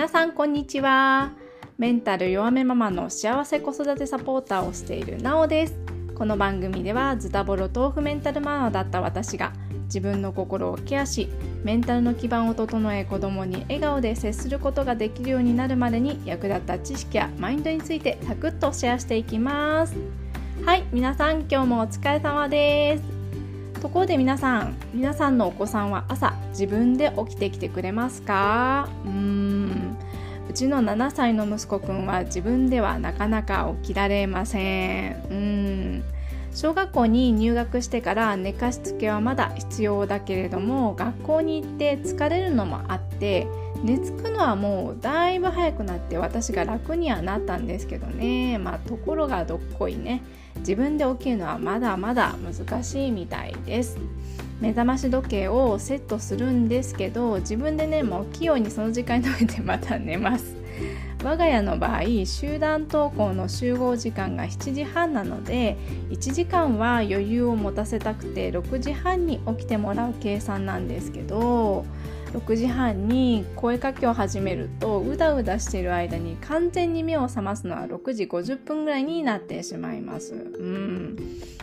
皆さんこんにちは。メンタル弱めママの幸せ子育てサポーターをしているなおです。この番組ではズタボロ豆腐メンタルママだった私が自分の心をケアしメンタルの基盤を整え子供に笑顔で接することができるようになるまでに役立った知識やマインドについてサクッとシェアしていきます。はい皆さん今日もお疲れ様です。ところで皆さん皆さんのお子さんは朝自分で起きてきてくれますか？うーん。うちの7歳の息子くんは自分ではなかなか起きられません。うん。小学校に入学してから寝かしつけはまだ必要だけれども学校に行って疲れるのもあって寝つくのはもうだいぶ早くなって私が楽にはなったんですけどね。まあところがどっこいね。自分で起きるのはまだまだ難しいみたいです。目覚まし時計をセットするんですけど自分でねもう器用にその時間に止めてまた寝ます。我が家の場合集団登校の集合時間が7時半なので1時間は余裕を持たせたくて6時半に起きてもらう計算なんですけど6時半に声かけを始めるとうだうだしている間に完全に目を覚ますのは6時50分ぐらいになってしまいます。うん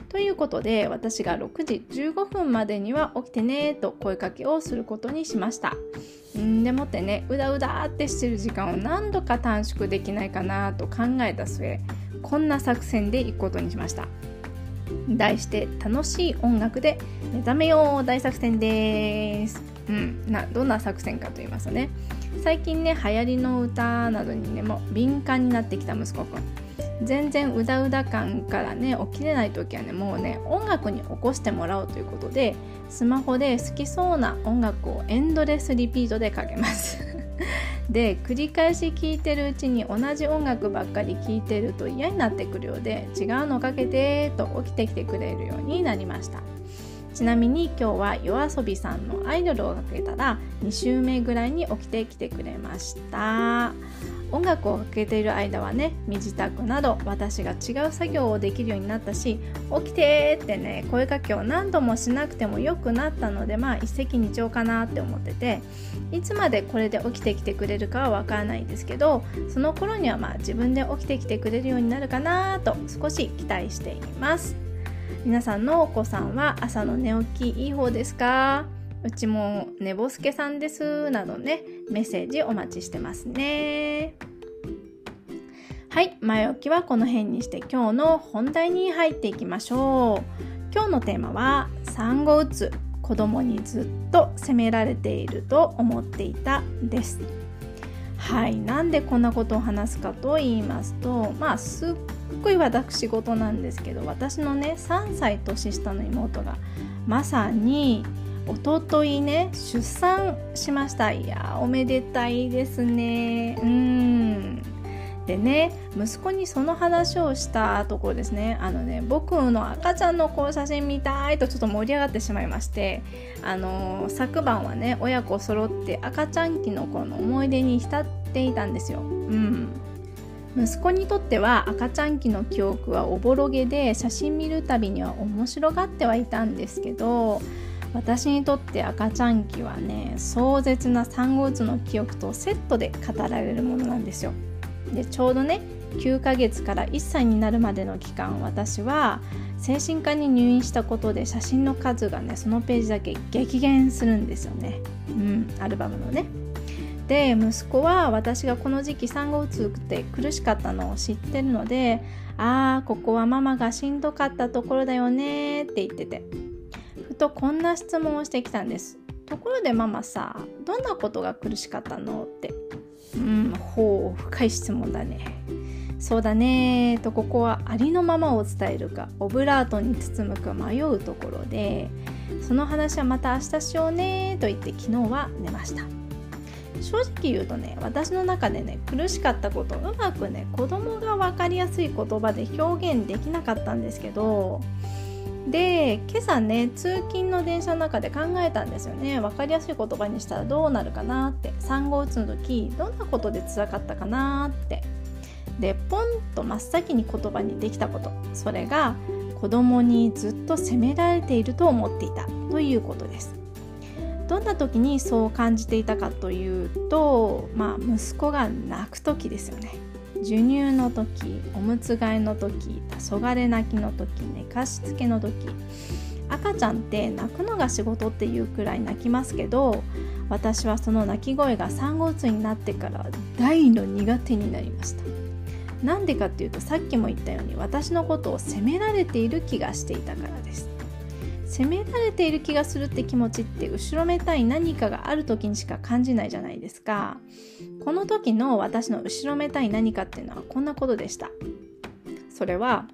ということで私が6時15分までには起きてねと声かけをすることにしました。んでもってねうだうだってしてる時間を何度か短縮できないかなと考えた末こんな作戦でいくことにしました。題して楽しい音楽で目覚めよう大作戦です。うん、などんな作戦かと言いますとね。最近ね流行りの歌などにねも敏感になってきた息子くん。全然うだうだ感からね起きれない時はねもうね音楽に起こしてもらおうということでスマホで好きそうな音楽をエンドレスリピートでかけます。で繰り返し聴いてるうちに同じ音楽ばっかり聴いてると嫌になってくるようで違うのかけてと起きてきてくれるようになりました。ちなみに今日は yoasobi さんのアイドルをかけたら2週目ぐらいに起きてきてくれました。音楽をかけている間はね身支度など私が違う作業をできるようになったし起きてってね声かけを何度もしなくても良くなったのでまあ一石二鳥かなって思ってていつまでこれで起きてきてくれるかはわからないんですけどその頃にはまあ自分で起きてきてくれるようになるかなと少し期待しています。皆さんのお子さんは朝の寝起きいい方ですか？うちも寝ぼすけさんですなどねメッセージお待ちしてますね。はい前置きはこの辺にして今日の本題に入っていきましょう。今日のテーマは産後うつ子供にずっと責められていると思っていたです。はいなんでこんなことを話すかと言いますとまあすっごい私事なんですけど私のね3歳年下の妹がまさにおとといね出産しました。いやおめでたいですね。うん。でね息子にその話をしたところですね。あのね僕の赤ちゃんのこう写真見たいとちょっと盛り上がってしまいましてあの昨晩はね親子揃って赤ちゃん期の頃の思い出に浸っていたんですよ。うん。息子にとっては赤ちゃん期の記憶はおぼろげで写真見るたびには面白がってはいたんですけど私にとって赤ちゃん期はね壮絶な産後うつの記憶とセットで語られるものなんですよ。でちょうどね9ヶ月から1歳になるまでの期間私は精神科に入院したことで写真の数がねそのページだけ激減するんですよね。うんアルバムのね。で息子は私がこの時期産後うつって苦しかったのを知ってるのでああここはママがしんどかったところだよねって言っててとこんな質問をしてきたんです。ところでママさどんなことが苦しかったのって。うんほう深い質問だね。そうだねとここはありのままを伝えるかオブラートに包むか迷うところでその話はまた明日しようねと言って昨日は寝ました。正直言うとね私の中でね苦しかったことうまくね子供が分かりやすい言葉で表現できなかったんですけどで今朝ね通勤の電車の中で考えたんですよね。分かりやすい言葉にしたらどうなるかなって。産後うつの時どんなことで辛かったかなって。でポンと真っ先に言葉にできたこと。それが子供にずっと責められていると思っていた。ということです。どんな時にそう感じていたかというと、まあ、息子が泣く時ですよね。授乳の時おむつ替えの時黄昏泣きの時寝かしつけの時赤ちゃんって泣くのが仕事っていうくらい泣きますけど私はその泣き声が産後うつになってから大の苦手になりました。なんでかっていうとさっきも言ったように私のことを責められている気がしていたからです。責められている気がするって気持ちって後ろめたい何かがある時にしか感じないじゃないですか。この時の私の後ろめたい何かっていうのはこんなことでした。それは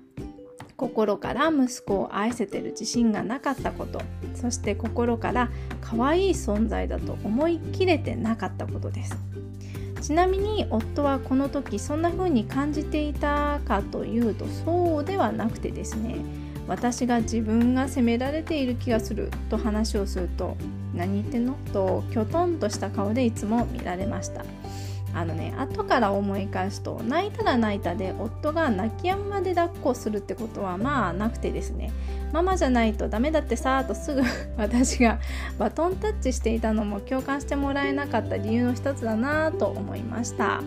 心から息子を愛せてる自信がなかったこと。そして心から可愛い存在だと思い切れてなかったことです。ちなみに夫はこの時そんな風に感じていたかというとそうではなくてですね。私が自分が責められている気がすると話をすると何言ってんのときょとんとした顔でいつも見られました。あのね後から思い返すと泣いたら泣いたで夫が泣き止むまで抱っこするってことはまあなくてですね。ママじゃないとダメだってさとすぐ 私がバトンタッチしていたのも共感してもらえなかった理由の一つだなと思いました。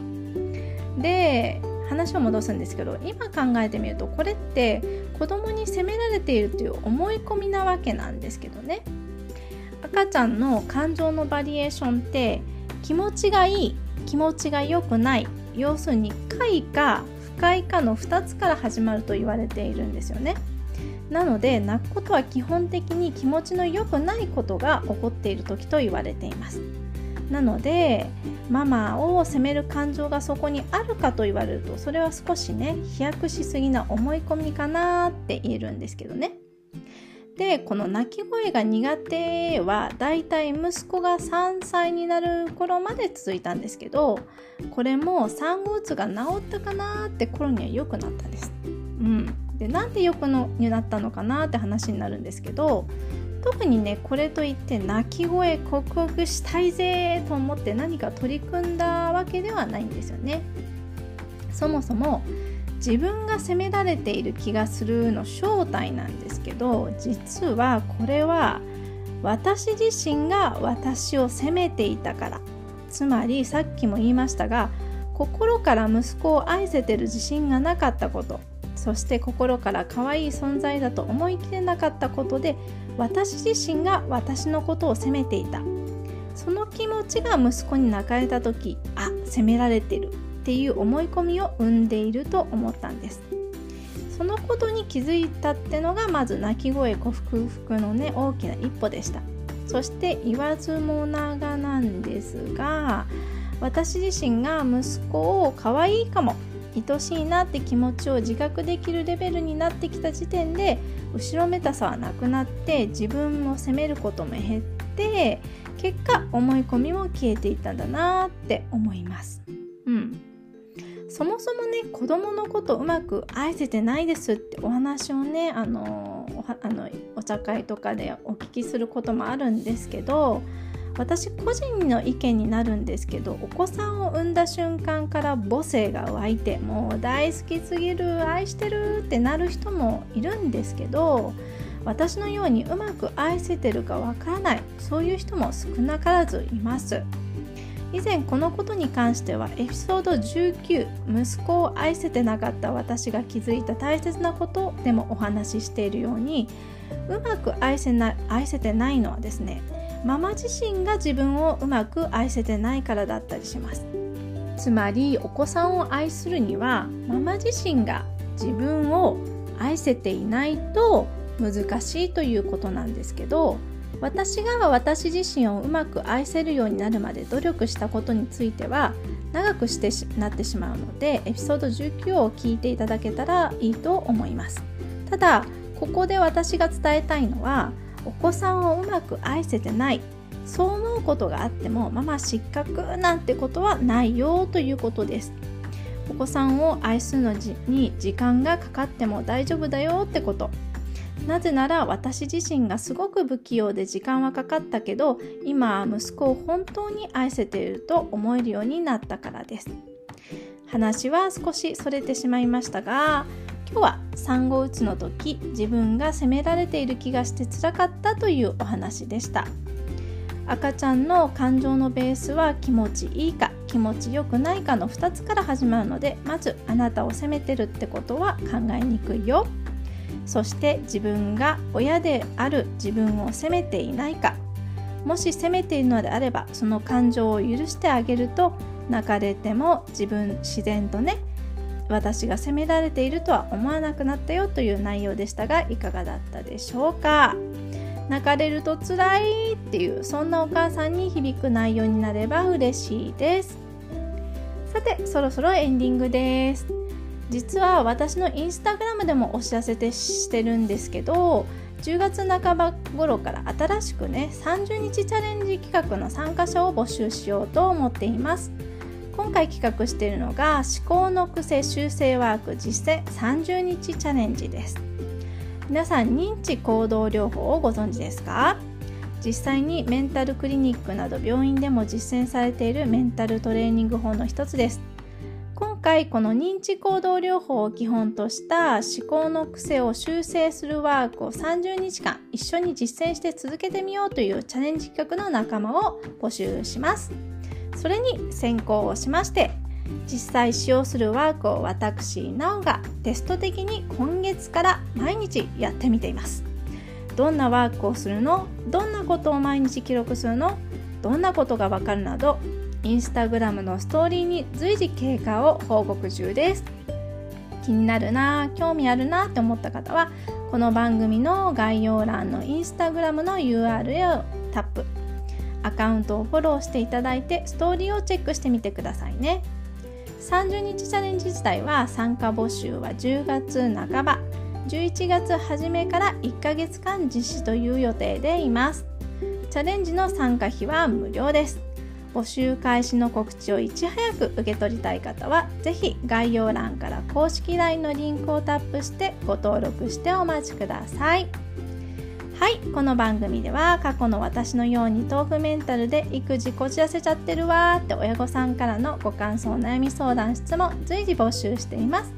で話を戻すんですけど今考えてみるとこれって子供に責められているという思い込みなわけなんですけどね。赤ちゃんの感情のバリエーションって気持ちがいい気持ちが良くない要するに快か不快かの2つから始まると言われているんですよね。なので泣くことは基本的に気持ちの良くないことが起こっている時と言われています。なのでママを責める感情がそこにあるかと言われるとそれは少しね飛躍しすぎな思い込みかなって言えるんですけどねでこの泣き声が苦手はだいたい息子が3歳になる頃まで続いたんですけどこれも産後うつが治ったかなって頃には良くなったんです。うん、でなんで良くのになったのかなって話になるんですけど特にねこれといって泣き声克服したいぜと思って何か取り組んだわけではないんですよね。そもそも自分が責められている気がするの正体なんですけど実はこれは私自身が私を責めていたからつまりさっきも言いましたが心から息子を愛せてる自信がなかったことそして心から可愛い存在だと思い切れなかったことで私自身が私のことを責めていた。その気持ちが息子に泣かれた時あ責められてる。っていう思い込みを生んでいると思ったんです。そのことに気づいたってのがまず泣き声克服のね大きな一歩でした。そして言わずもながなんですが私自身が息子を可愛いかも愛しいなって気持ちを自覚できるレベルになってきた時点で後ろめたさはなくなって自分を責めることも減って結果思い込みも消えていったんだなって思います。うんそもそもね子供のことうまく愛せてないですってお話をねあのおあのお茶会とかでお聞きすることもあるんですけど私個人の意見になるんですけどお子さんを産んだ瞬間から母性が湧いてもう大好きすぎる愛してるってなる人もいるんですけど私のようにうまく愛せてるかわからないそういう人も少なからずいます。以前このことに関してはエピソード19息子を愛せてなかった私が気づいた大切なことでもお話ししているようにうまく愛せな愛せてないのはですねママ自身が自分をうまく愛せてないからだったりします。つまりお子さんを愛するにはママ自身が自分を愛せていないと難しいということなんですけど私が私自身をうまく愛せるようになるまで努力したことについては長くしてなってしまうのでエピソード19を聞いていただけたらいいと思います。ただここで私が伝えたいのはお子さんをうまく愛せてない。そう思うことがあってもママ失格なんてことはないよということです。お子さんを愛するのに時間がかかっても大丈夫だよってこと。なぜなら私自身がすごく不器用で時間はかかったけど今は息子を本当に愛せていると思えるようになったからです。話は少しそれてしまいましたが今日は産後うつの時自分が責められている気がしてつらかったというお話でした。赤ちゃんの感情のベースは気持ちいいか気持ちよくないかの2つから始まるのでまずあなたを責めてるってことは考えにくいよ。そして自分が親である自分を責めていないか。もし責めているのであればその感情を許してあげると泣かれても自分自然とね私が責められているとは思わなくなったよという内容でしたがいかがだったでしょうか？泣かれると辛いっていうそんなお母さんに響く内容になれば嬉しいです。さてそろそろエンディングです。実は私のインスタグラムでもお知らせてしてるんですけど10月半ば頃から新しくね30日チャレンジ企画の参加者を募集しようと思っています。今回企画しているのが思考の癖修正ワーク実践30日チャレンジです。皆さん認知行動療法をご存知ですか？実際にメンタルクリニックなど病院でも実践されているメンタルトレーニング法の一つです。今回この認知行動療法を基本とした思考の癖を修正するワークを30日間一緒に実践して続けてみようというチャレンジ企画の仲間を募集します。それに先行をしまして実際使用するワークを私なおがテスト的に今月から毎日やってみています。どんなワークをするの？どんなことを毎日記録するの？どんなことがわかるなどインスタグラムのストーリーに随時経過を報告中です。気になるな興味あるなって思った方はこの番組の概要欄のインスタグラムの URL をタップ。アカウントをフォローしていただいてストーリーをチェックしてみてくださいね。30日チャレンジ自体は参加募集は10月半ば11月初めから1ヶ月間実施という予定でいます。チャレンジの参加費は無料です。募集開始の告知をいち早く受け取りたい方は是非概要欄から公式 LINE のリンクをタップしてご登録してお待ちください。はいこの番組では過去の私のように豆腐メンタルで育児こじらせちゃってるわーって親御さんからのご感想悩み相談質問随時募集しています。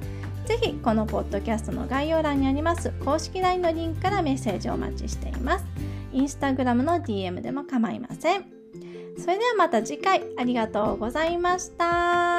ぜひこのポッドキャストの概要欄にあります公式 LINE のリンクからメッセージをお待ちしています。インスタグラムの DM でも構いません。それではまた次回。ありがとうございました。